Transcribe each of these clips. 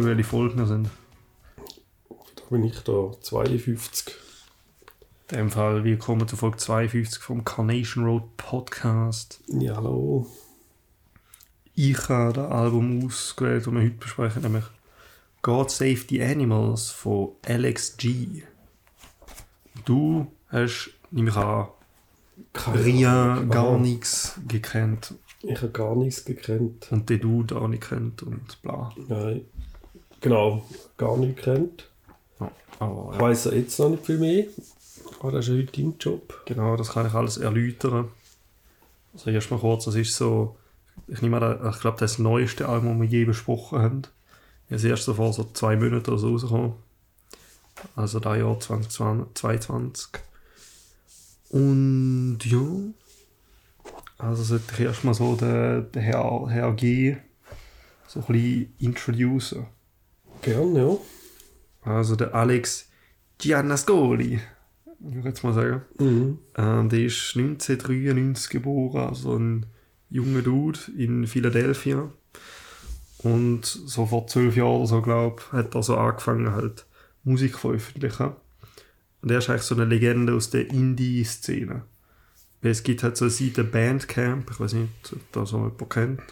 schon, welche Folgen wir sind. Da bin ich da 52. In dem Fall, willkommen zu Folge 52 vom Carnation Road Podcast. Ja, hallo. Ich habe das Album ausgewählt, das wir heute besprechen, nämlich God Save the Animals von Alex G. Du hast, nehme ich an, gar nichts gekannt Ich habe gar nichts gekannt. und den Dude auch nicht kennt und bla. Nein. Genau, gar nicht. Ja, aber Ich ja, weiss ja jetzt noch nicht viel mehr. Aber das ist ja heute dein Job. genau, das kann ich alles erläutern. Also erstmal kurz, das ist so, ich nehme an, ich glaube, das ist das neueste Album, das wir je besprochen haben. Das erste vor so zwei Monaten oder so rausgekommen. Also das Jahr 2022. Und ja, also sollte ich erstmal so den, den Herr, Herr G so ein bisschen introducen. Gern, ja. Also der Alex Giannascoli, würde ich jetzt mal sagen. Mhm. Ähm, der ist 1993 geboren, also ein junger Dude in Philadelphia. Und so vor zwölf Jahren oder so, glaube ich, hat er so angefangen, halt Musik veröffentlichen. Und er ist eigentlich so eine Legende aus der Indie-Szene. Es gibt halt so eine Seite Bandcamp, ich weiß nicht, ob da so jemand kennt.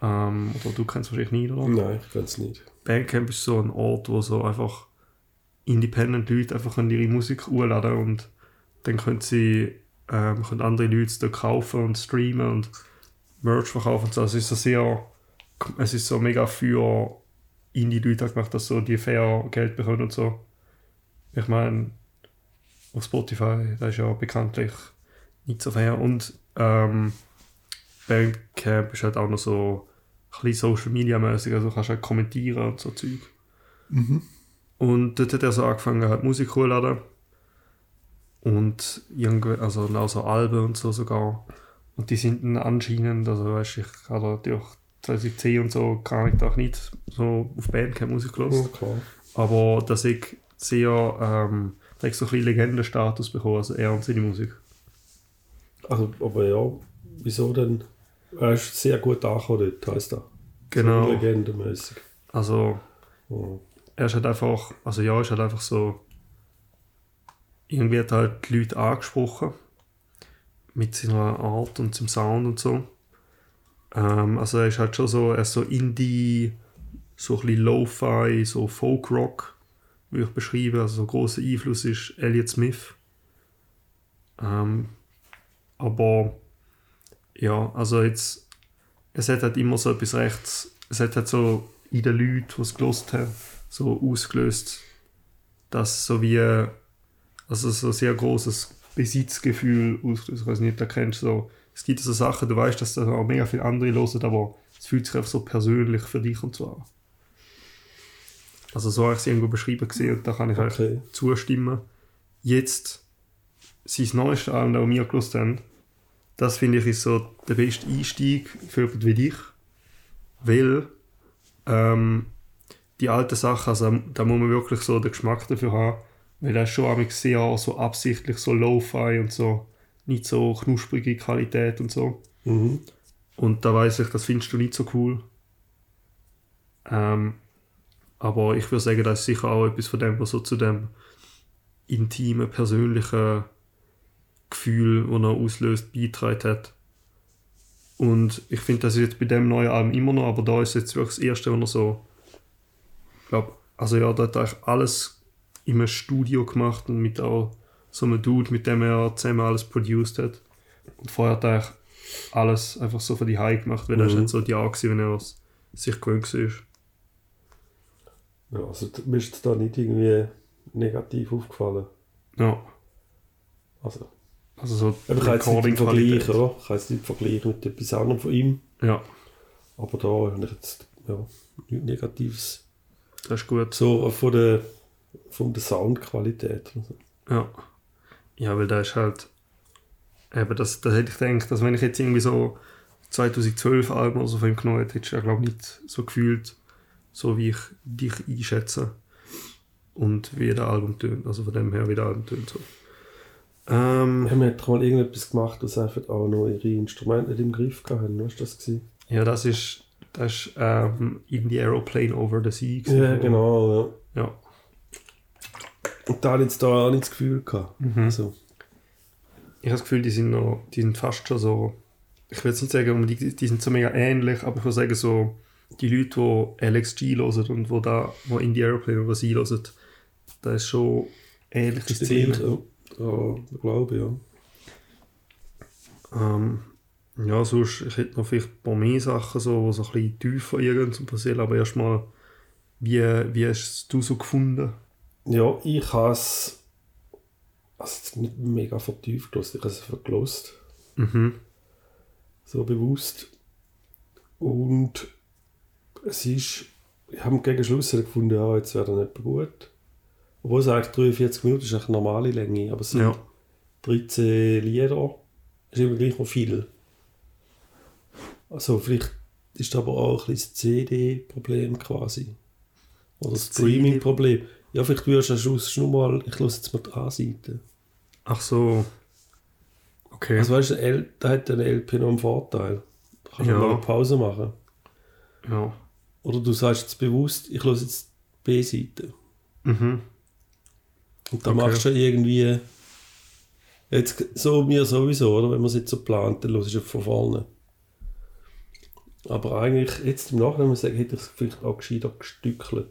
Ähm, oder du kennst wahrscheinlich nicht, oder? Nein, ich kann es nicht. Bandcamp ist so ein Ort, wo so einfach independent Leute einfach ihre Musik hochladen und dann können sie ähm, können andere Leute da kaufen und streamen und Merch verkaufen und so. Also es ist so sehr, es ist so mega für Indie-Leute gemacht, dass so die fair Geld bekommen und so. Ich meine, auf Spotify, das ist ja bekanntlich nicht so fair und ähm, Bandcamp ist halt auch noch so ein bisschen Social Media mäßig, also kannst halt kommentieren und so Zeug. Und dort hat er so angefangen, halt Musik hochzuladen. Und irgendwie, also auch so Alben und so sogar. Und die sind dann anscheinend, also weißt du, ich habe durch 2010 und so gar nicht, auch nicht so auf Bandcamp Musik. Ja, klar. Aber dass ich sehr, ähm, ich so ein bisschen Legendenstatus bekommen, also er und seine Musik. Also, aber ja, wieso denn? Er ist sehr gut angekommen dort, heisst er. Genau. So legendenmäßig. Also Ja. er ist halt einfach, also ja, ist halt einfach so, irgendwie hat halt die Leute angesprochen mit seiner Art und seinem Sound und so. Ähm, also er ist halt schon so, er ist so Indie, so ein bisschen Lo-Fi, so Folk-Rock, würde ich beschreiben. Also so ein grosser Einfluss ist Elliott Smith. Ähm, aber ja, also jetzt, es hat halt immer so etwas rechts, es hat halt so in den Leuten, die es gelost haben, so ausgelöst, dass so wie, also so ein sehr großes Besitzgefühl auslöst. Ich weiß nicht, du das kennst, so, es gibt so Sachen, du weißt, dass da auch mega viele andere hören, aber es fühlt sich einfach so persönlich für dich und so an. Also so habe ich es irgendwo beschrieben gesehen und da kann ich Okay. zustimmen. Jetzt, sein neuestes Album, das wir gelost haben, das finde ich ist so der beste Einstieg für jemanden wie dich. Weil ähm, die alten Sachen, also da muss man wirklich so den Geschmack dafür haben, weil das ist schon sehr so absichtlich so Lo-Fi und so, nicht so knusprige Qualität und so. Mhm. Und da weiß ich, das findest du nicht so cool. Ähm, aber ich würde sagen, das ist sicher auch etwas von dem, was so zu dem intimen, persönlichen Gefühl, das er auslöst, beigetragen hat. Und ich finde, das ist jetzt bei dem neuen Album immer noch, aber da ist jetzt wirklich das erste, wo er so, ich glaube, also ja, da hat er eigentlich alles in einem Studio gemacht und mit auch so einem Dude, mit dem er zusammen alles produced hat. Und vorher hat er eigentlich alles einfach so für die High gemacht, weil das ist Mhm. nicht so die Art, gewesen, wenn er es sich gewöhnt war. Ja, also du bist da nicht irgendwie negativ aufgefallen. Ja, Also, also so aber ich kann jetzt nicht vergleichen, oder? Ich kann jetzt nicht vergleichen mit etwas anderem von ihm. Ja, Aber da habe ich jetzt ja, nichts Negatives. das ist gut. So von der, von der Soundqualität. und so. Ja. Ja, weil da ist halt. Eben, das, das hätte ich gedacht, dass wenn ich jetzt irgendwie so 2012 Alben oder so von ihm genommen hätte, du ja, glaube ich, nicht so gefühlt, so wie ich dich einschätze. Und wie der Album tönt. Also von dem her, wie der Album tönt. So. Ähm, Haben wir doch mal irgendetwas gemacht, was einfach auch noch ihre Instrumente nicht im Griff hatten? Was war das? Gewesen? ja, das ist Das ist ähm, In the Aeroplane Over the Sea. gewesen. Ja, genau. Ja. Ja. Und da hatte ich jetzt da auch nicht das Gefühl gehabt. Mhm. Also, Ich habe das Gefühl, die sind noch, die sind fast schon so, ich will jetzt nicht sagen, die, die sind so mega ähnlich, aber ich würde sagen so, die Leute, die LXG hören und wo da, wo In the Aeroplane Over the Sea hören, da ist schon ähnliches Stil, Ja. ja, ich glaube, ja. Ähm, ja, sonst, ich hätte noch vielleicht ein paar mehr Sachen, so, die so ein bisschen tiefer irgendwie passieren, aber erstmal, wie, wie hast du so gefunden? Ja, ich habe es also nicht mega vertieft gehört, ich habe es einfach gelost, Mhm. so bewusst. Und es ist, ich habe gegen Schluss gefunden, ja, jetzt wäre das nicht gut. Obwohl es eigentlich 43 Minuten ist, eine normale Länge, aber es sind Ja. 13 Lieder, ist immer gleich noch viel. Also vielleicht ist aber auch ein bisschen das CD-Problem quasi. Oder das Streaming-Problem. Ja, vielleicht würdest du am Schluss nur mal, ich lasse jetzt mal die A-Seite. Ach so. Okay. Also weißt du, da hat der LP noch einen Vorteil. Da kannst du Ja. mal eine Pause machen. ja. Oder du sagst jetzt bewusst, ich lasse jetzt B-Seite. Mhm. Und dann Okay. machst du irgendwie jetzt so mir sowieso, oder? Wenn man es jetzt so plant, dann hörst du von vorne. Aber eigentlich, jetzt im Nachhinein muss ich sagen, hätte ich es vielleicht auch gescheiter gestückelt.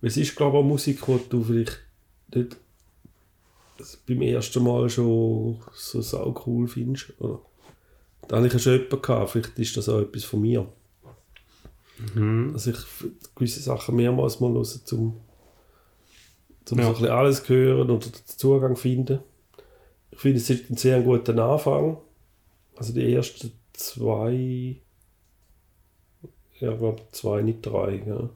Weil es ist, glaube ich, auch Musik, die du vielleicht nicht beim ersten Mal schon so sau cool findest. Oder? Da habe ich schon jemanden gehabt, vielleicht ist das auch etwas von mir. Mhm. Dass ich gewisse Sachen mehrmals mal höre, zum, zum Ja. so ein bisschen alles hören oder den Zugang finden. Ich finde, es ist ein sehr guter Anfang. Also die ersten zwei, ja, ich glaube zwei, nicht drei. Ja.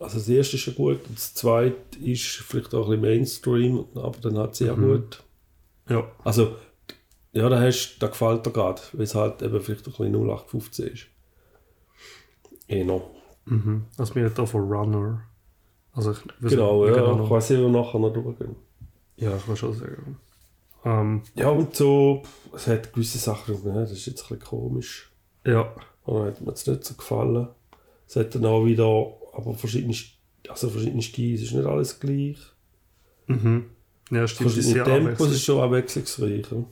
Also das erste ist schon gut, und das zweite ist vielleicht auch ein bisschen Mainstream, aber dann hat es sehr Mhm. gut. Ja. Also, ja, da, hast, da gefällt dir gerade, weil es halt eben vielleicht ein bisschen 0815 ist. Eh noch. Mhm. Also mir hat da von Runner. Also ich Genau, ja. genau Ich weiß nicht, wir nachher noch durchgehen. Ja, ich will schon sagen. Ähm, Ja, und so, es hat gewisse Sachen, ne, das ist jetzt ein bisschen komisch. ja. Oder hat mir jetzt nicht so gefallen. Es hat dann auch wieder, aber verschiedene, also verschiedene Stile, es ist nicht alles gleich. Mhm. Ja, stimmt. Das ist Verschiedene Tempos ist schon abwechslungsreich. Ja.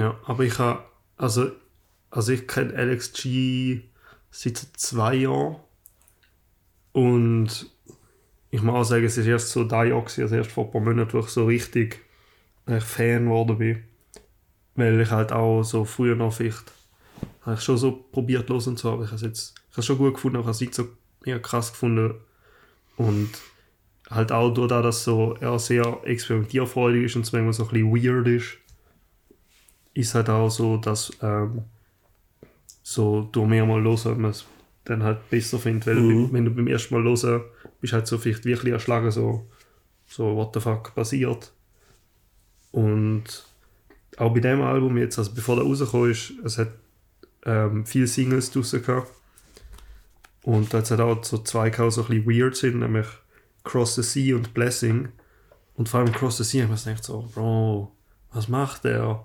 Ja, aber ich habe, also, also ich kenne LXG seit zwei Jahren und ich muss auch sagen, es ist erst so da Jahr gewesen, also erst vor ein paar Monaten, wo ich so richtig äh, Fan geworden bin. Weil ich halt auch so früher noch vielleicht, habe ich schon so probiert los und so, aber ich habe es jetzt, ich schon gut gefunden, aber ich habe es so mega krass gefunden und halt auch durch das, dass so er sehr experimentierfreudig ist und es manchmal so ein bisschen weird ist, ist halt auch so, dass ähm, so du mehr mal hören, man es dann halt besser findet, weil Mhm. wenn du beim ersten Mal hören bist halt so vielleicht wirklich erschlagen, so, so what the fuck passiert. Und auch bei dem Album jetzt, also bevor der rausgekommen ist, es hat ähm, viele Singles draussen gehabt. Und da hat es halt auch so zwei gehabt, so ein bisschen weird sind, nämlich Cross the Sea und Blessing. Und vor allem Cross the Sea habe ich mir gedacht so, Bro, was macht der?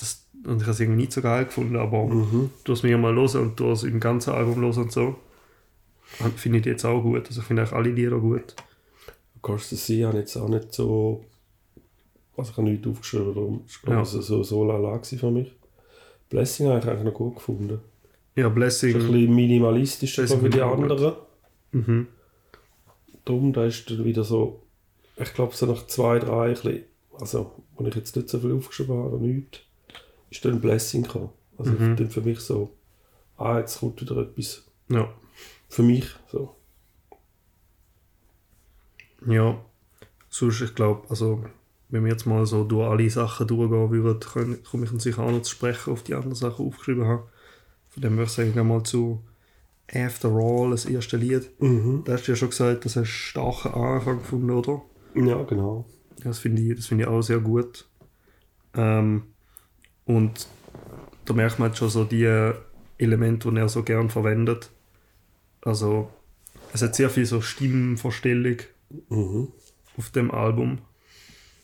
Das, und ich habe es irgendwie nicht so geil gefunden, aber Mhm. du hast mir mal los und du hast im ganzen Album los und so. Finde ich jetzt auch gut. Also ich finde eigentlich alle Lieder gut. Cross the Sea habe jetzt auch nicht so. Also ich habe nichts aufgeschrieben, darum ist Ja. ich so, so, lala für mich. Blessing habe ich eigentlich noch gut gefunden. Ja, Ist ein Blessing. bisschen minimalistischer Blessing wie die anderen. Mhm. Darum, da ist dann wieder so, ich glaube so nach zwei, drei, ein bisschen, also, wo ich jetzt nicht so viel aufgeschrieben habe, oder nichts, ist dann Blessing gekommen. Also Mhm. dann für mich so, ah, jetzt kommt wieder etwas Ja. für mich. So. Ja. Sonst, ich glaube, also, wenn wir jetzt mal so durch alle Sachen durchgehen würden, können- komme ich sicher auch noch zu sprechen auf die anderen Sachen aufgeschrieben habe. Von dem würde ich sagen, mal zu After All, das erste Lied. Mhm. Da hast du ja schon gesagt, das hast du starken Anfang gefunden, oder? Ja, genau. Das finde ich, das finde ich auch sehr gut. Ähm, und da merkt man halt schon so die Elemente, die er so gern verwendet. Also, es hat sehr viel so Stimmenverstellung Mhm. auf dem Album.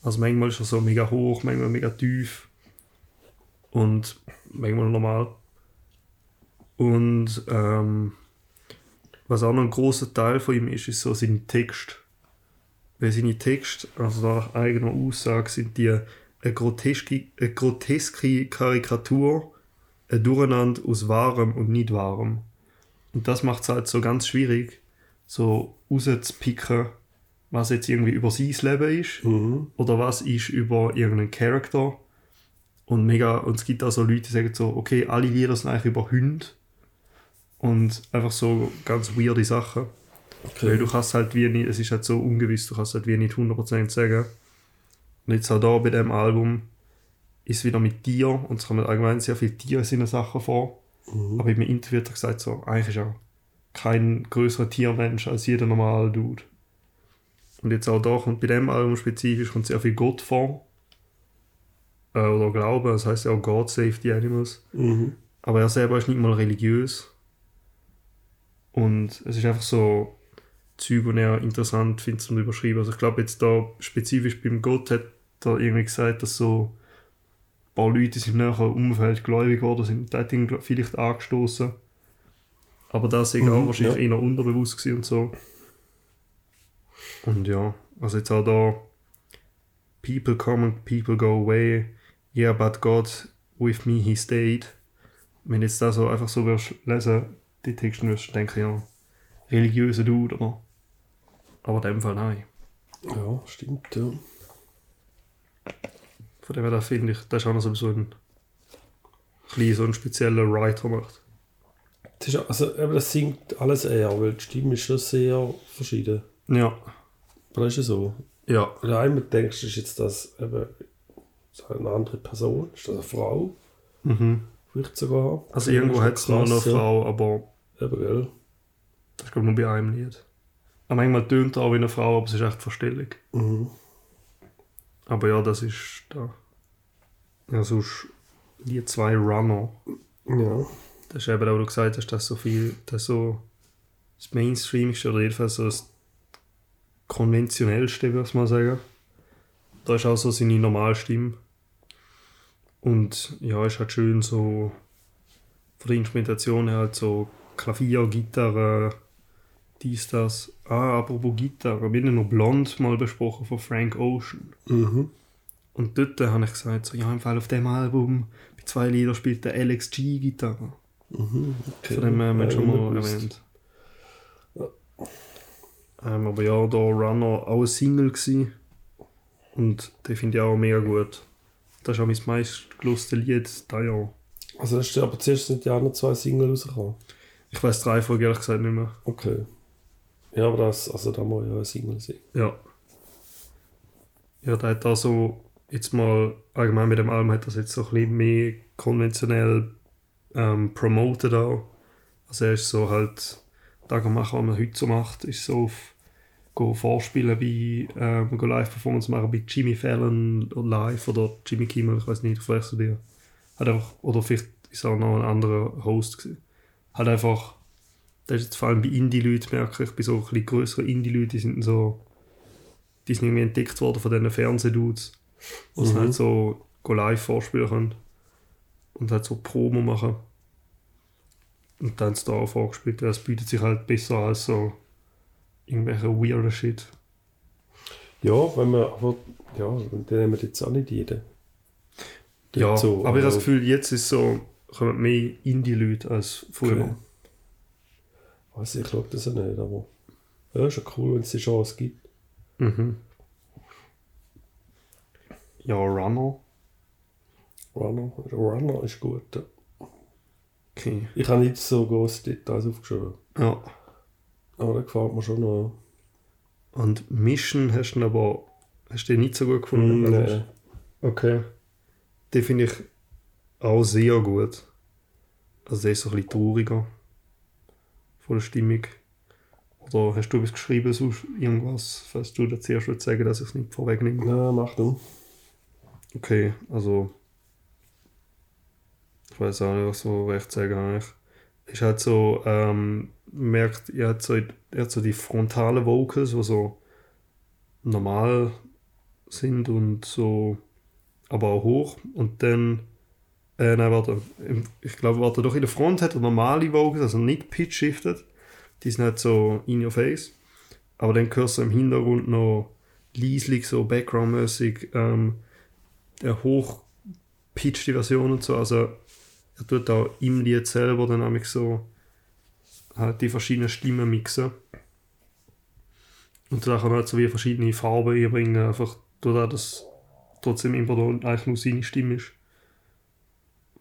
Also manchmal ist er so mega hoch, manchmal mega tief und manchmal normal. Und ähm, was auch noch ein großer Teil von ihm ist, ist so sein Text. Weil seine Texte, also nach eigener Aussage, sind die eine groteske, eine groteske Karikatur, ein Durcheinander aus Wahrem und nicht Wahrem. Und das macht es halt so ganz schwierig, so rauszupicken, was jetzt irgendwie über sein Leben ist Mhm. oder was ist über irgendeinen Charakter. Und mega, und es gibt auch so Leute, die sagen so, okay, alle Lieder sind eigentlich über Hunde. Und einfach so ganz weirde Sachen. Weil Okay. du kannst halt wie nicht, es ist halt so ungewiss, du kannst halt wie nicht 100% sagen. Und jetzt auch da bei dem Album ist wieder mit Tier, und es kommen allgemein sehr viele Tiere in seinen Sachen vor. Mhm. Aber einem Interview hat er gesagt, so, eigentlich ist er kein größerer Tiermensch als jeder normale Dude. Und jetzt auch da kommt bei dem Album spezifisch kommt sehr viel Gott vor. Äh, oder Glaube, das heißt ja auch God Save the Animals. Mhm. Aber er selber ist nicht mal religiös. Und es ist einfach so Zeug, die er interessant findet zum überschreiben. Also ich glaube jetzt da spezifisch beim Gott hat er irgendwie gesagt, dass so ein paar Leute sind nachher im Umfeld gläubig geworden sind. Das hat ihn vielleicht angestoßen. Aber das ist Mhm, auch wahrscheinlich ja. eher unterbewusst gewesen und so. Und ja, also jetzt auch da People come and people go away. Yeah, but God with me he stayed. Wenn jetzt da so einfach so wirst lesen, die Texte wirst du denken, ja, religiöser Dude, oder? Aber in dem Fall nein. Ja, stimmt, ja. Von dem her, da finde ich, das ist auch noch so ein, bisschen so ein spezieller Writer macht. Das, ist, also, das singt alles eher, weil die Stimme ist schon sehr verschieden. Ja, Aber ist ja so. ja, Wenn du einmal denkst, ist jetzt das eben eine andere Person, ist das eine Frau, mhm. vielleicht sogar. Also irgendwo hat es noch eine. Frau, aber Eben, gell? das ist glaube ich nur bei einem Lied. Aber manchmal tönt er auch wie eine Frau, aber es ist echt Verstellung. Mhm. Aber ja, das ist da. Ja, sonst Lied 2 Runner. Ja. Das ist eben auch, wo du gesagt hast, dass so viel, dass so das Mainstreamigste oder jedenfalls so das konventionellste, würde ich mal sagen. Da ist auch so seine Normalstimme. Und ja, ist halt schön so von der Instrumentation her halt so Klavier, Gitarre, dies, das. Ah, apropos Gitarre, wir haben ja noch Blond mal besprochen von Frank Ocean. Mhm. Und dort habe ich gesagt, so, ja, im Fall auf dem Album, bei zwei Liedern spielt der Alex G Gitarre. Mhm. Okay. Von dem haben wir Ja, schon mal gewusst. erwähnt. Ähm, aber ja, da Runner auch ein Single gsi Und den finde ich auch mega gut. Das ist auch mein meistgeloste Lied dieses Jahr. Also, das ist, aber zuerst sind die anderen zwei Single rausgekommen. Ich weiß drei Folgen ehrlich gesagt nicht mehr. Okay. Ja, aber das, also da muss ja ein Single sein. Ja. Ja, der hat da so, jetzt mal allgemein mit dem Album hat das jetzt so ein bisschen mehr konventionell ähm, promoted auch. Also er ist so halt, da machen, was man heute so macht, ist so auf go vorspielen bei, ähm, go Live-Performance machen bei Jimmy Fallon live oder Jimmy Kimmel, ich weiß nicht, vielleicht so dir. Hat einfach, oder vielleicht ist auch noch ein anderer Host gewesen. Hat einfach, das ist jetzt vor allem bei Indie-Leuten, merke ich, bei so ein bisschen größeren Indie-Leuten, die sind so, die sind irgendwie entdeckt worden von diesen Fernsehdudes, wo sie Mhm. halt so go live vorspielen können und halt so Promo machen. Und dann da auch vorgespielt. Das bietet sich halt besser als so irgendwelche weirder Shit. Ja, wenn man, aber, ja, den nehmen jetzt auch nicht jeden. Ja, So, aber ich habe das also- Gefühl, jetzt ist so, kommen mehr Indie-Leute als früher. Okay. Also ich glaube das ja nicht, aber ja, ist ja cool, wenn es die Chance gibt. Mhm. Ja, Runner. Runner, Runner ist gut. Ja. Okay. Ich habe nicht so große Details aufgeschrieben, Ja. aber der gefällt mir schon noch. Und Mission hast du aber hast du nicht so gut gefunden? Mm, nee. Okay. Den finde ich auch sehr gut. Also der ist so ein bisschen trauriger. Von der Stimmung. Oder hast du etwas geschrieben, sonst irgendwas, falls du das zuerst würdest sagen, dass ich es nicht vorwegnehme? Ja, mach du. Okay, also ich weiß auch nicht, was so recht sagen eigentlich. Ist halt so, ähm, merkt, er hat so, er hat so die frontalen Vocals, die so normal sind und so, aber auch hoch. Und dann Äh, nein, warte. Ich glaube, warte, doch in der Front hat er normale Vocals, also nicht pitch-shifted. Die sind nicht so in your face. Aber dann hörst du im Hintergrund noch leislich, so background-mäßig, ähm, der hochpitchte Version und so. Also, er tut auch im Lied selber dann nämlich so halt die verschiedenen Stimmen mixen. Und da kann er halt so wie verschiedene Farben einbringen, einfach dadurch, dass trotzdem immer da eigentlich nur seine Stimme ist.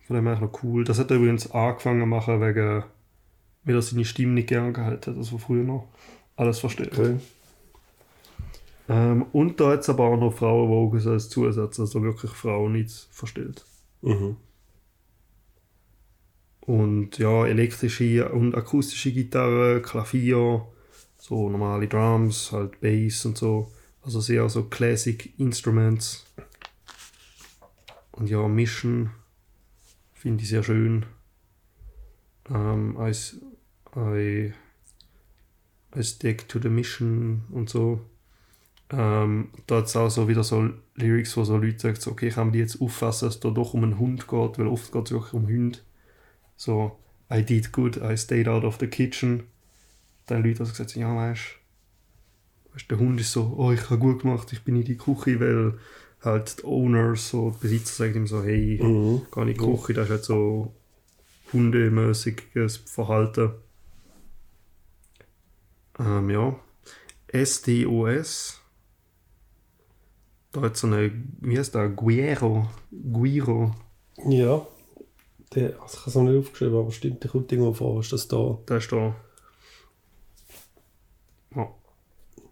Von dem her eigentlich noch cool. Das hat er übrigens angefangen zu machen, wegen, weil er seine Stimme nicht gern gehalten hat, also früher noch alles versteht. Okay. Ähm, und da hat es aber auch noch Frauenvocals als Zusatz, also wirklich Frauen nicht verstellt. Mhm. Und ja, elektrische und akustische Gitarre, Klavier, so normale Drums, halt Bass und so. Also sehr so Classic Instruments. Und ja, Mischen finde ich sehr schön. Ähm, als, I, I stick to the mission und so. Ähm, da hat es auch so wieder so Lyrics, wo so Leute sagen, so, okay, kann man die jetzt auffassen, dass es da doch um einen Hund geht, weil oft geht es wirklich um Hunde. So, I did good, I stayed out of the kitchen. Dann Leute, die gesagt ja, weißt weißt, der Hund ist so, oh, ich habe gut gemacht, ich bin in die Küche, weil halt die Owners, so die Besitzer sagen ihm so, hey, Mhm. in die Küche, das ist halt so hundemäßiges Verhalten. Ähm, ja. SDOS. Da hat so eine, wie heißt der? Guiro. Guiro. Ja. Der, ich habe es noch nicht aufgeschrieben, aber stimmt, der kommt irgendwo vor, ist das da? Der ist da. Ja.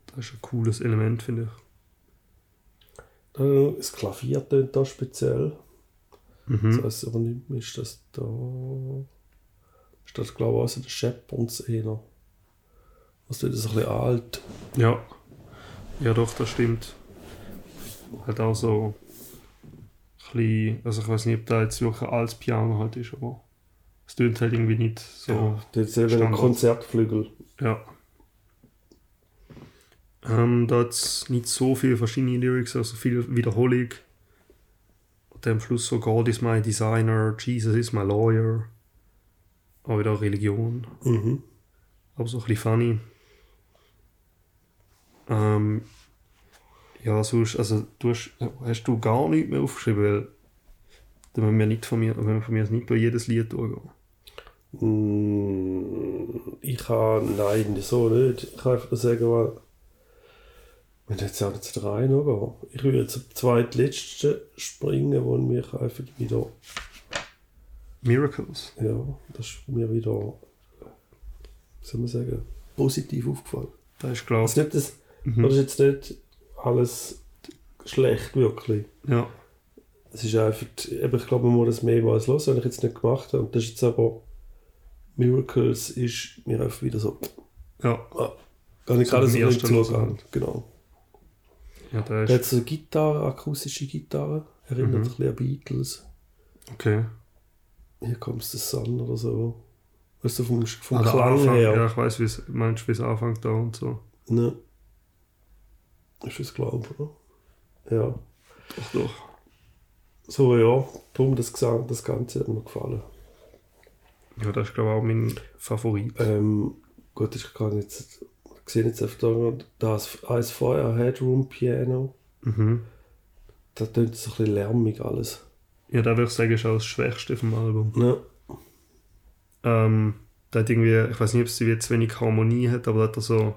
Das ist ein cooles Element, finde ich. Äh, Das Klavier tönt da speziell. Mhm. Das heisst aber nicht mehr, ist das da. Ist das, glaube ich, also der Shepherds eher. Das tut das ein bisschen alt. Ja. Ja, doch, das stimmt. Halt auch so. Ein bisschen, also ich weiß nicht, ob da jetzt wirklich ein altes Piano halt ist, aber es tönt halt irgendwie nicht so. Ja, das ist eben ein. Konzertflügel. Ja. Ähm, da hat es nicht so viele verschiedene Lyrics, also viel Wiederholung. Und dann am Schluss so God is my designer, Jesus is my lawyer. Auch wieder Religion, Mhm. aber so ein bisschen funny. Ähm, ja, sonst, also du hast, hast du gar nichts mehr aufgeschrieben, weil dann müssen wir nicht von mir, wenn wir von mir nicht durch jedes Lied durchgehen. Mm, Ich kann, nein, so nicht. Ich kann einfach sagen, wenn jetzt auch nicht drei noch. Ich würde jetzt zum zweitletzten springen, wo mich einfach wieder, Miracles. ja, das ist mir wieder, wie soll man sagen, positiv aufgefallen. Da ist glaube Also nicht das, Mhm. das ist jetzt nicht alles schlecht, wirklich. ja, Es ist einfach, eben, ich glaube, man muss das mehrmals hören, wenn ich jetzt nicht gemacht habe. Und das ist jetzt aber, Miracles ist mir einfach wieder so, ja, ah, kann ich gerade so nicht. Genau. Ja, da Er ist, hat so eine Gitarre, akustische Gitarre, erinnert Mhm. ein bisschen an Beatles. okay. Hier kommt the Sun oder so. Weißt du, vom, vom Ah, der Klang Anfang, her. Ja, ich weiß, wie es meinst, wie es anfängt da und so. Ne. Ist das, glaube oder? Ja. Doch, doch. So, ja, darum das, Gesang, das Ganze hat mir gefallen. Ja, das ist glaube ich auch mein Favorit. Ähm, gut, ich kann jetzt, sehe jetzt einfach da, das eins vorher, Headroom Piano, Mhm. da tönt es ein bisschen lärmig alles. Ja, da würde ich sagen, ist auch das Schwächste vom Album. Ne? Ähm, da hat irgendwie, ich weiß nicht, ob es wie zu wenig Harmonie hat, aber da hat er so,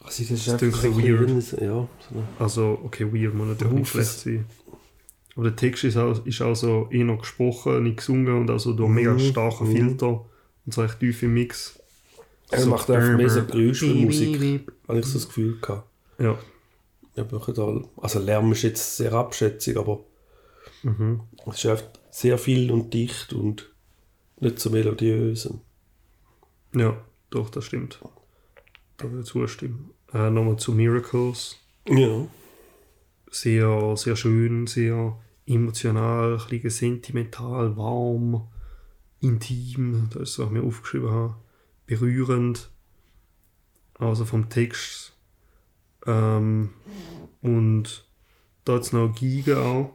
Also, das ist Das klingt so weird. ein bisschen- Ja, so also, okay, weird, muss natürlich nicht schlecht sein. Aber der Text ist auch, ist auch so eher noch gesprochen, nicht gesungen und also durch mega Mhm, starken mhm. Filter und so recht tiefe Mix. Er macht einfach mehr so Geräuschmusik, habe ich so das Gefühl gehabt. Ja. Also Lärm ist jetzt sehr abschätzig, aber Mhm. es ist einfach sehr viel und dicht und nicht so melodiös. Ja, doch, das stimmt. Da würde ich zustimmen. Äh, Nochmal zu Miracles. Ja. Sehr, sehr schön, sehr emotional, ein bisschen sentimental, warm, intim, das ist, was ich mir aufgeschrieben habe. Berührend. Also vom Text. Ähm, und da hat es noch Giga auch.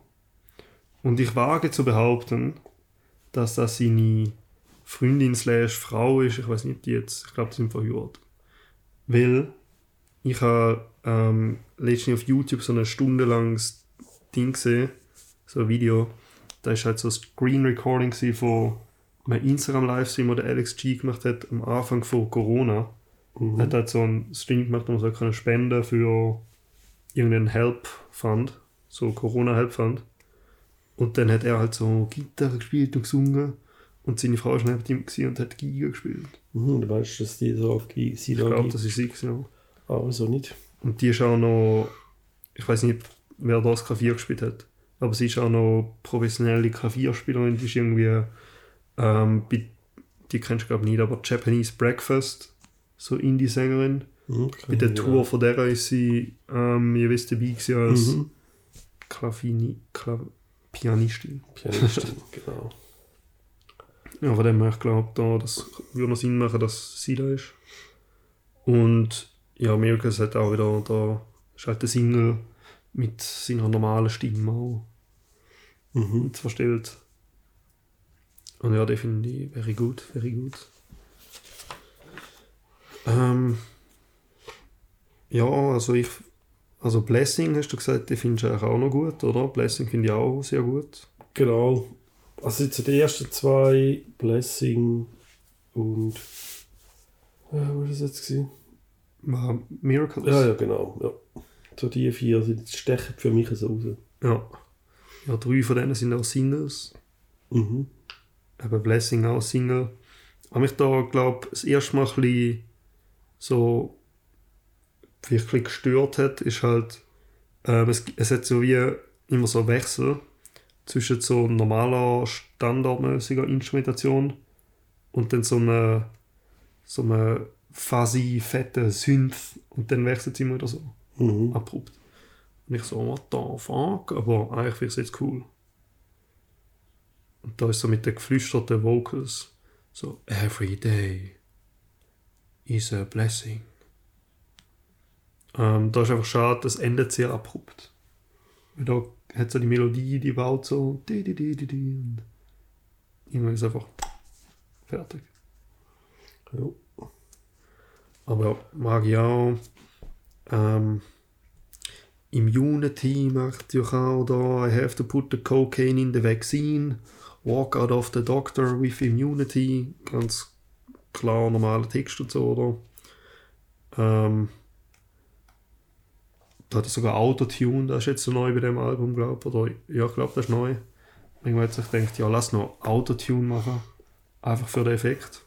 Und ich wage zu behaupten, dass das seine Freundin slash Frau ist. Ich weiß nicht, die jetzt, ich glaube, die sind verheiratet. Weil ich habe ähm, letztens auf YouTube so ein stundenlanges Ding gesehen, so ein Video. Da ist halt so ein Screen Recording von einem Instagram-Livestream, den Alex G gemacht hat am Anfang von Corona. Mhm. Er hat halt so einen Stream gemacht, wo man so können spenden für irgendeinen Help Fund, so Corona Help Fund. Und dann hat er halt so Gitarre gespielt und gesungen. Und seine Frau war neben ihm und hat Giga gespielt. Mhm, du weißt, dass die so auf die sie Ich glaube, das ist sie. gewesen, ja. Ah, wieso nicht? Und die ist auch noch, ich weiß nicht, wer das Klavier gespielt hat, aber sie ist auch noch professionelle Klavierspielerin. Die ist irgendwie, ähm, die kennst du glaube ich nicht, aber Japanese Breakfast, so Indie-Sängerin. Mhm, Bei der ja. Tour von der ist sie, ähm, ihr wisst, dabei gewesen als Mhm. Klavini, Klav Pianistin. Pianistin, genau. Ja, von dem her, ich glaube, da, das würde noch Sinn machen, dass sie da ist. Und ja, Miracles hat auch wieder, da ist halt der Single mit seiner normalen Stimme auch Mhm. verstellt. Und ja, den finde ich very gut, very gut. Ähm, ja, also ich, also Blessing hast du gesagt, den findest du eigentlich auch noch gut, oder? Blessing finde ich auch sehr gut. Genau. Also jetzt die ersten zwei, Blessing und. Äh, wo war das jetzt? Gewesen? Äh, Miracles. Ja, ja, genau. Ja. So die vier die stechen für mich so raus. Ja. Ja, drei von denen sind auch Singles. Mhm. Eben Blessing auch Single. Aber mich da, glaube das erste Mal ein bisschen so wirklich gestört hat, ist halt, ähm, es, es hat so wie immer so Wechsel zwischen so normaler, standardmäßiger Instrumentation und dann so einer so einer fuzzy, fetten Synth und dann wechselt es immer wieder so Mhm. abrupt. Und ich so, what the fuck? Aber eigentlich finde ich es jetzt cool. Und da ist so mit den geflüsterten Vocals so, every day is a blessing. Ähm, da ist einfach schade, das endet sehr abrupt. Weil da hat so die Melodie, die baut so, di, di, di, di, di, und irgendwann ist einfach fertig. Ja. Aber ja, mag ich auch. Ähm, Immunity macht ja auch da. I have to put the cocaine in the vaccine. Walk out of the doctor with immunity. Ganz klar normaler Text und so, oder? Ähm, da hat er sogar Autotune, das ist jetzt so neu bei dem Album, glaube ich. Oder ja, ich glaube, das ist neu. Irgendwann hat sich gedacht, ja, lass noch Autotune machen. Einfach für den Effekt.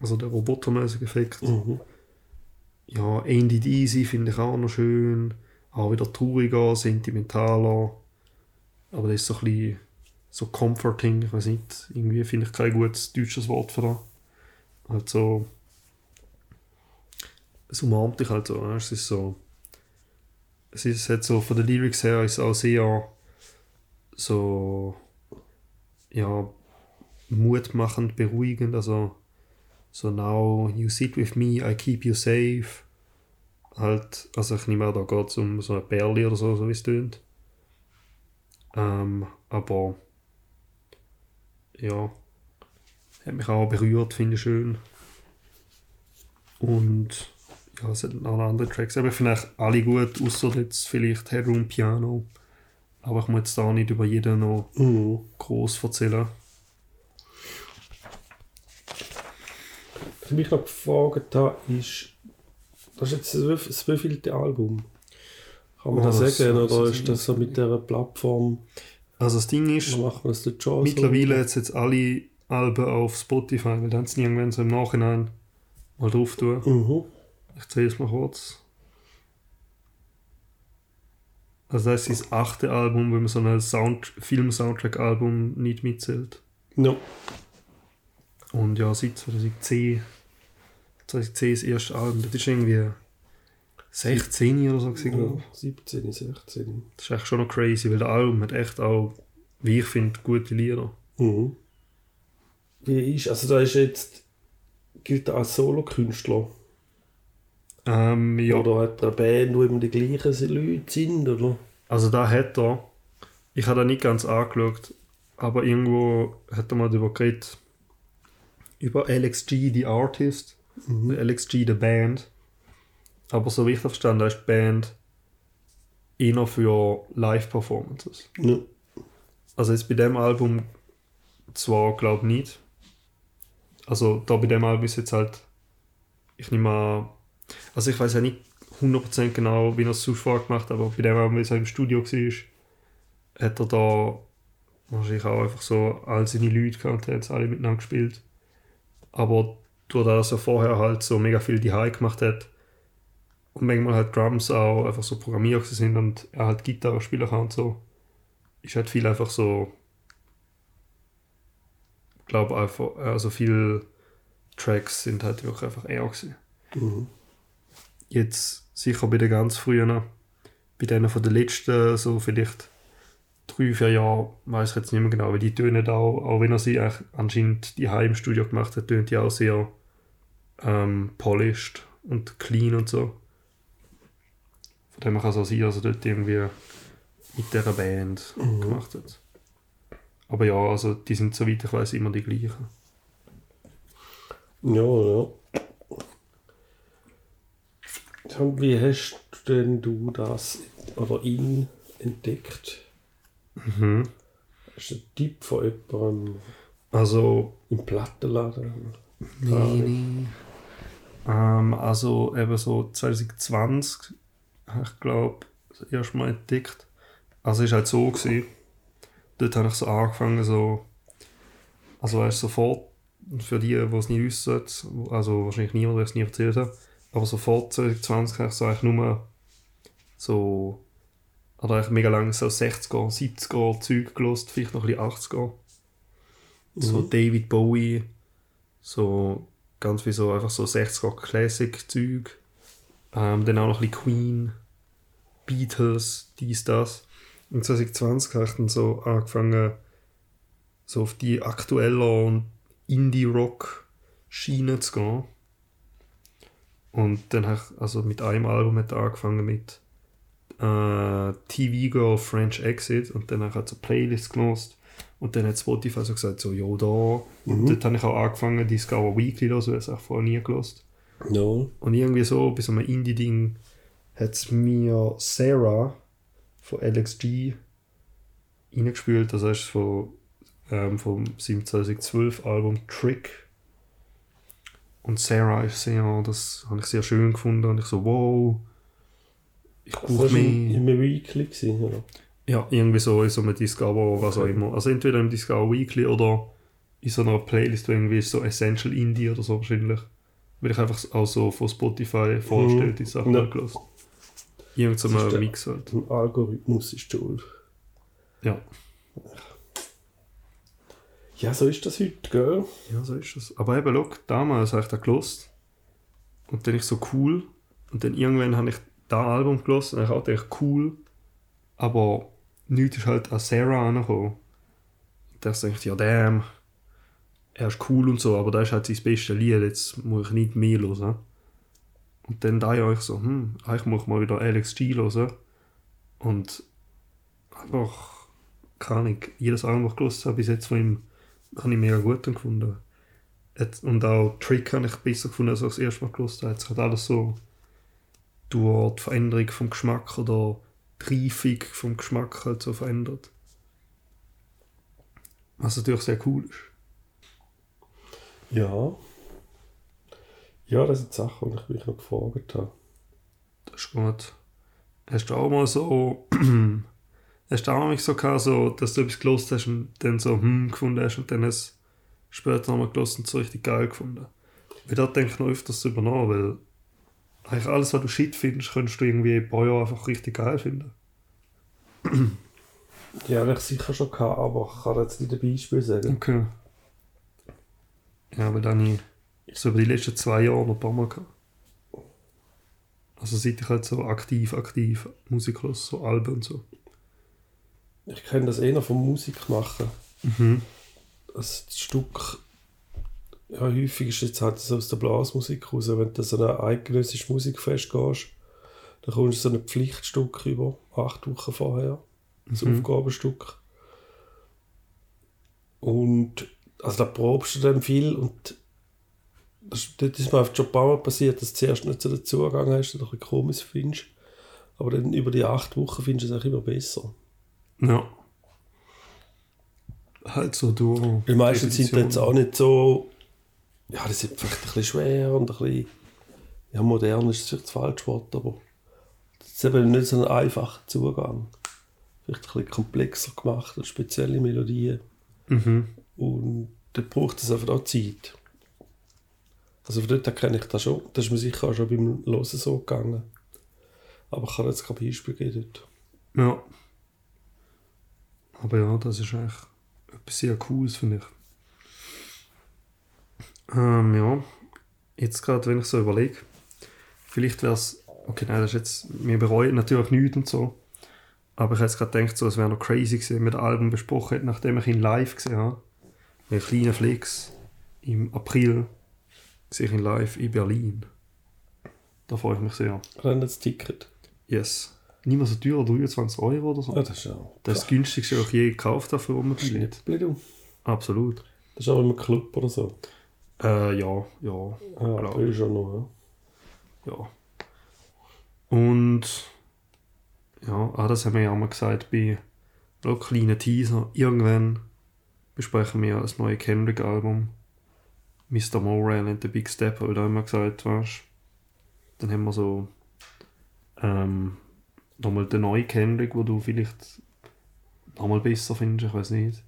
Also der robotermäßige Effekt. Mhm. Ja, Ain't It Easy finde ich auch noch schön. Auch wieder trauriger, sentimentaler. Aber das ist so ein bisschen so comforting, ich weiß nicht. Irgendwie finde ich kein gutes deutsches Wort für das. Halt so. Es umarmt dich halt so. Es ist so. Es ist hat so von den Lyrics her ist es auch sehr so ja mutmachend, beruhigend. Also so now you sit with me, I keep you safe. Halt, also ich nehme an, da geht es um so eine Perle oder so, so wie es tönt. Ähm, aber ja, hat mich auch berührt, finde ich schön. Und ja, es hat noch andere Tracks. Aber ich finde eigentlich alle gut, außer jetzt vielleicht Headroom Piano. Aber ich muss jetzt da nicht über jeden noch Mhm. groß erzählen. Was ich mich noch gefragt habe, ist, das ist jetzt das wievielte Album? Kann man Oh, das sagen? Oder ist das so mit dieser Plattform, Also das Ding ist, Mittlerweile hat es jetzt alle Alben auf Spotify, weil dann sie irgendwann so im Nachhinein mal drauf tun. Mhm. Ich zähle es mal kurz. Also das ist das achte Album, wenn man so ein Sound Film-Soundtrack-Album nicht mitzählt. Ja. Und ja, seit 2010, 2010 das erste Album, das ist irgendwie 16 oder so gewesen, glaube ich. 17, 16. Das ist echt schon noch crazy, weil das Album hat echt auch, wie ich finde, gute Lieder. Mhm. Wie ist, also da ist jetzt, gilt er als Solokünstler? Ähm, ja. Oder hat er eine Band, wo immer die gleichen Leute sind, oder? Also da hat er, ich habe da nicht ganz angeschaut, aber irgendwo hat er mal darüber geredet, über LXG, die Artist, Mhm. LXG, the Band. Aber so wie ich das verstanden habe, ist die Band eher für Live-Performances. Ja. Also jetzt bei dem Album zwar, glaube ich, nicht. Also da bei dem Album ist jetzt halt, ich nehme an, also ich weiß ja nicht 100% genau, wie er es sonst gemacht hat, aber bei dem Album, wie er im Studio war, hat er da wahrscheinlich auch einfach so all seine Leute gehabt und hat alle miteinander gespielt. Aber durch das er vorher halt so mega viel die gemacht hat und manchmal halt Drums auch einfach so programmiert sind und er halt Gitarre spielen kann und so, ist halt viel einfach so, ich glaube einfach, also viele Tracks sind halt wirklich einfach er gewesen. Mhm. Jetzt sicher bei den ganz frühen, bei denen von den letzten, so vielleicht drei, vier Jahren, weiß ich jetzt nicht mehr genau, weil die tönen auch, auch wenn er sie anscheinend die im Studio gemacht hat, tönt die auch sehr ähm, polished und clean und so. Her kann es auch sein, dass er dort irgendwie mit dieser Band Mhm. gemacht hat. Aber ja, also die sind soweit ich weiß immer die gleichen. Ja, ja. Wie hast denn du das oder ihn entdeckt? Mhm. Hast du einen Tipp von jemandem Also im Plattenladen? Nee, nee. Ähm, also eben so 2020 habe ich glaube das erste Mal entdeckt. Also es war halt so, gewesen, dort habe ich so angefangen so, also weißt sofort, für die, die es nicht wissen, also wahrscheinlich niemand, der es nie erzählt hat, aber sofort 2020 habe ich so eigentlich nur so, oder eigentlich mega lange so 60er, 70er Zeug gelost, vielleicht noch ein bisschen 80er. So Mhm. David Bowie, so ganz wie so einfach so 60er Classic Zeug. Ähm, dann auch noch ein bisschen Queen, Beatles, dies, das. Und 2020 habe ich dann so angefangen, so auf die aktuelle und Indie-Rock-Schiene zu gehen. Und dann habe ich, also mit einem Album hat angefangen mit äh, TV Girl French Exit und dann habe ich halt so Playlists gelost und dann hat Spotify so gesagt, so, ja, da. Und Mhm. dort habe ich auch angefangen, Discover Weekly zu hören, das habe ich vorher nie gelost. Ja. Und irgendwie so, bei so einem Indie-Ding, hat es mir Sarah von LXG reingespült. Das heißt von, ähm, vom 2012 Album Trick. Und Sarah ist sehr, das habe ich sehr schön gefunden. Und ich so, wow, ich Das brauche war mehr. im, Weekly, gewesen, oder? Ja, irgendwie so in so einem Discover, was auch immer. Also entweder im Discover Weekly oder in so einer Playlist, wo irgendwie ist so Essential Indie oder so wahrscheinlich. Weil ich einfach auch so von Spotify vorgestellt, die Sachen Ja. halt gehört. Irgend so Das ist ein Mix halt. Ein Algorithmus ist schuld. Ja. Ja, so ist das heute, gell? ja, so ist das. Aber eben, schau, damals habe ich da gelost und dann ich so cool und dann irgendwann habe ich da Album gelost und ich auch gedacht, cool, aber nichts ist halt an Sarah angekommen. Und da dachte ich, ja damn, er ist cool und so, aber da ist halt sein bestes Lied, jetzt muss ich nicht mehr hören. Und dann da ja ich so, hm, eigentlich muss ich mal wieder LXG hören. Und einfach, keine Ahnung, jedes Album, das ich habe, bis jetzt von ihm, habe ich mega gut gefunden. Und auch Trick habe ich besser gefunden, als ich das erste Mal gehört habe. Es hat alles so durch die Veränderung vom Geschmack oder die Reifung vom Geschmack halt so verändert. Was natürlich sehr cool ist. Ja. Ja, das sind Sachen, die ich mich noch gefragt habe. Das ist gut. Hast du auch mal so. hast du auch mal so gehabt, so, dass du etwas gelost hast und dann so hm gefunden hast und dann es später nochmal gelost und so richtig geil gefunden? Weil da denke ich noch öfters drüber nach, weil eigentlich alles, was du shit findest, könntest du irgendwie ein paar Jahre einfach richtig geil finden. Ja, habe ich sicher schon gehabt, aber ich kann jetzt nicht ein Beispiel sagen. Okay. Ja, aber dann habe ich so über die letzten zwei Jahre noch ein paar Mal gehabt. Also seit ich halt so aktiv, aktiv Musik höre, so Alben und so. Ich kenne das eher vom Musik machen. Mhm. Das Stück, ja, häufig ist jetzt halt so aus der Blasmusik raus. Wenn du so ein eidgenössisches Musikfest gehst, dann kommst du so ein Pflichtstück über, acht Wochen vorher. Das Mhm. Aufgabenstück. Und also da probst du dann viel und das, das ist mir oft schon ein paar Mal passiert, dass du zuerst nicht so den Zugang hast und ein bisschen komisch findest. Aber dann über die acht Wochen findest du es auch immer besser. Ja. Halt so durch. Weil meistens sind die jetzt auch nicht so. Ja, die sind vielleicht ein bisschen schwer und ein bisschen. Ja, modern ist vielleicht das falsche Wort, aber. Das ist eben nicht so ein einfacher Zugang. Vielleicht ein bisschen komplexer gemacht und spezielle Melodien. Mhm. Und dann braucht es einfach auch Zeit. Also von dort kenne ich das schon. Das ist mir sicher auch schon beim Hören so gegangen. Aber ich kann jetzt kein Beispiel geben dort. Ja. Aber ja, das ist eigentlich etwas sehr Cooles, finde ich. Ähm, ja. Jetzt gerade, wenn ich so überlege, vielleicht wäre es, okay, nein, das ist jetzt, wir bereuen natürlich nichts und so. Aber ich hätte jetzt gerade gedacht, so, es wäre noch crazy gewesen, wenn wir das Album besprochen hätten, nachdem ich ihn live gesehen habe. Mit kleinen Flex im April sehe ich ihn live in Berlin. Da freue ich mich sehr. Dann das Ticket. Yes. Nicht mehr so teuer, 23 Euro oder so. Ja, das ist ja. Das ist das günstigste, was ich je gekauft habe für Rummelbillett. Schnäppli, Absolut. Das ist auch im Club oder so. Äh, ja, ja, Ja, Glaub April schon noch. ja. Und ja, ah, das haben wir ja auch mal gesagt bei kleinen Teaser. Irgendwann besprechen wir das neue Kendrick-Album. Mr. Morale and the Big Step, habe ich da immer gesagt, weißt Dann haben wir so ähm, nochmal den neuen Kendrick, wo du vielleicht nochmal besser findest, ich weiß nicht.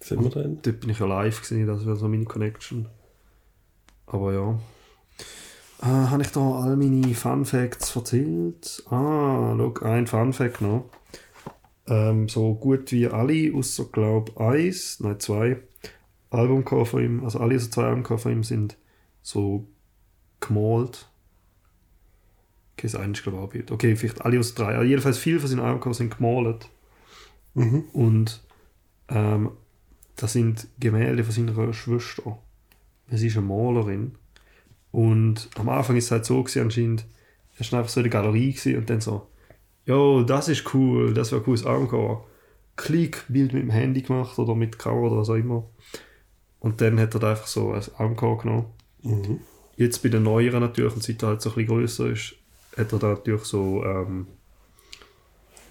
Sehen wir dann? Dort bin ich ja live gesehen, das wäre so meine Connection. Aber ja. Äh, habe ich da all meine Fun Facts erzählt? Ah, schau, ein Fun Fact noch. Ähm, so gut wie alle, außer glaube eins, nein zwei, Albumcover von ihm, also alle so zwei Albumcover von ihm sind so gemalt. Okay, das eine ist glaube ich auch ein Bild. Okay, vielleicht alle aus drei. Aber jedenfalls viele von seinen Albumcover sind gemalt. Mhm. Und ähm, das sind Gemälde von seiner Schwester. Sie ist eine Malerin. Und am Anfang ist es halt so gewesen, anscheinend, er war einfach so in der Galerie gewesen und dann so, jo, das ist cool, das wäre ein cooles Armcover. Klick, Bild mit dem Handy gemacht oder mit Kamera oder was auch immer. Und dann hat er da einfach so ein Armcover genommen. Mhm. Jetzt bei den neueren natürlich, und seit er halt so ein bisschen grösser ist, hat er da natürlich so, ähm,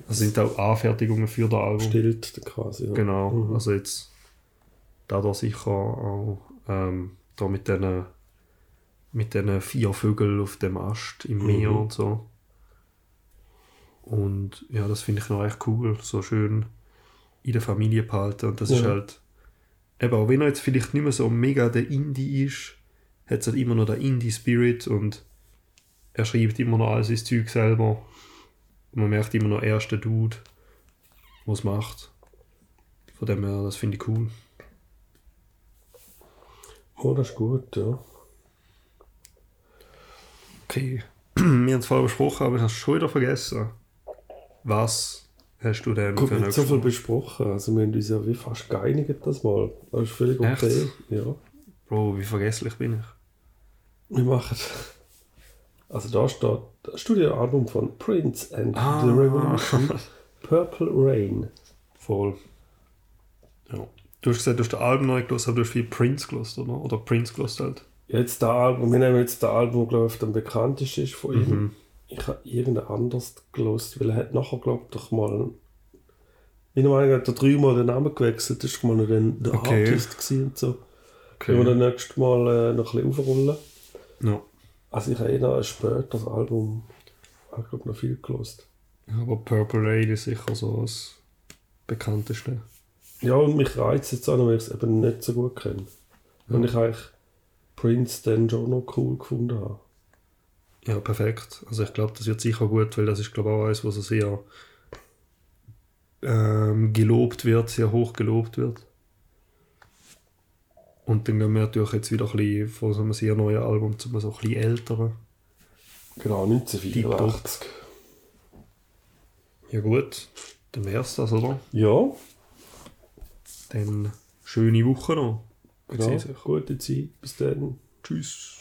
das sind auch Anfertigungen für das Album. Stillt quasi. Ja. Genau, Mhm. also jetzt da da sicher auch ähm, da mit den mit den vier Vögeln auf dem Ast im Meer Mhm. und so. Und ja, das finde ich noch echt cool, so schön in der Familie behalten. Und das ist Ja. halt, eben auch wenn er jetzt vielleicht nicht mehr so mega der Indie ist, hat es halt immer noch den Indie-Spirit und er schreibt immer noch all sein Zeug selber. Und man merkt immer noch, er ist der Dude, der es macht. Von dem her, das finde ich cool. Oh, das ist gut, ja. Okay. Wir haben es vorher besprochen, aber ich habe es schon wieder vergessen. Was hast du denn Gut, für wir haben eine so viel besprochen. Also wir haben uns ja wie fast geeinigt das mal. Das ist völlig Echt? okay. Ja. Bro, wie vergesslich bin ich? Wir machen. Also da steht das Studioalbum von Prince and Ah. the Revolution. Purple Rain. Voll. Ja. Du hast gesagt, du hast das Album neu gelesen, aber du hast viel Prince gelesen, oder? Oder Prince gelesen halt. Jetzt das Album, wir nehmen jetzt das Album, glaube ich, am bekanntesten ist von ihm. Mhm. Ich habe irgendein anderes gelost, weil er hat nachher, glaube ich, doch mal. Ich meine, er hat da dreimal den Namen gewechselt. Das war mal noch den, der Okay. Artist und so. Okay. Wenn wir dann nächstes Mal äh, noch ein bisschen aufrollen. Ja. Also ich habe eh noch ein späteres Album, ich glaube noch viel gelost. Aber Purple Rain ist sicher so das bekannteste. Ja, und mich reizt jetzt auch noch, weil ich es eben nicht so gut kenne. Und ich eigentlich Prince dann schon noch cool gefunden habe. Ja, perfekt. Also ich glaube, das wird sicher gut, weil das ist glaube ich auch eines, was so sehr ähm, gelobt wird, sehr hoch gelobt wird. Und dann gehen wir natürlich jetzt wieder ein bisschen von so einem sehr neuen Album zu einem so ein bisschen älteren. Genau, 1984. Ja gut, dann wär's das, oder? Ja, Dann schöne Woche noch. genau. Gute Zeit. Bis dann. Tschüss.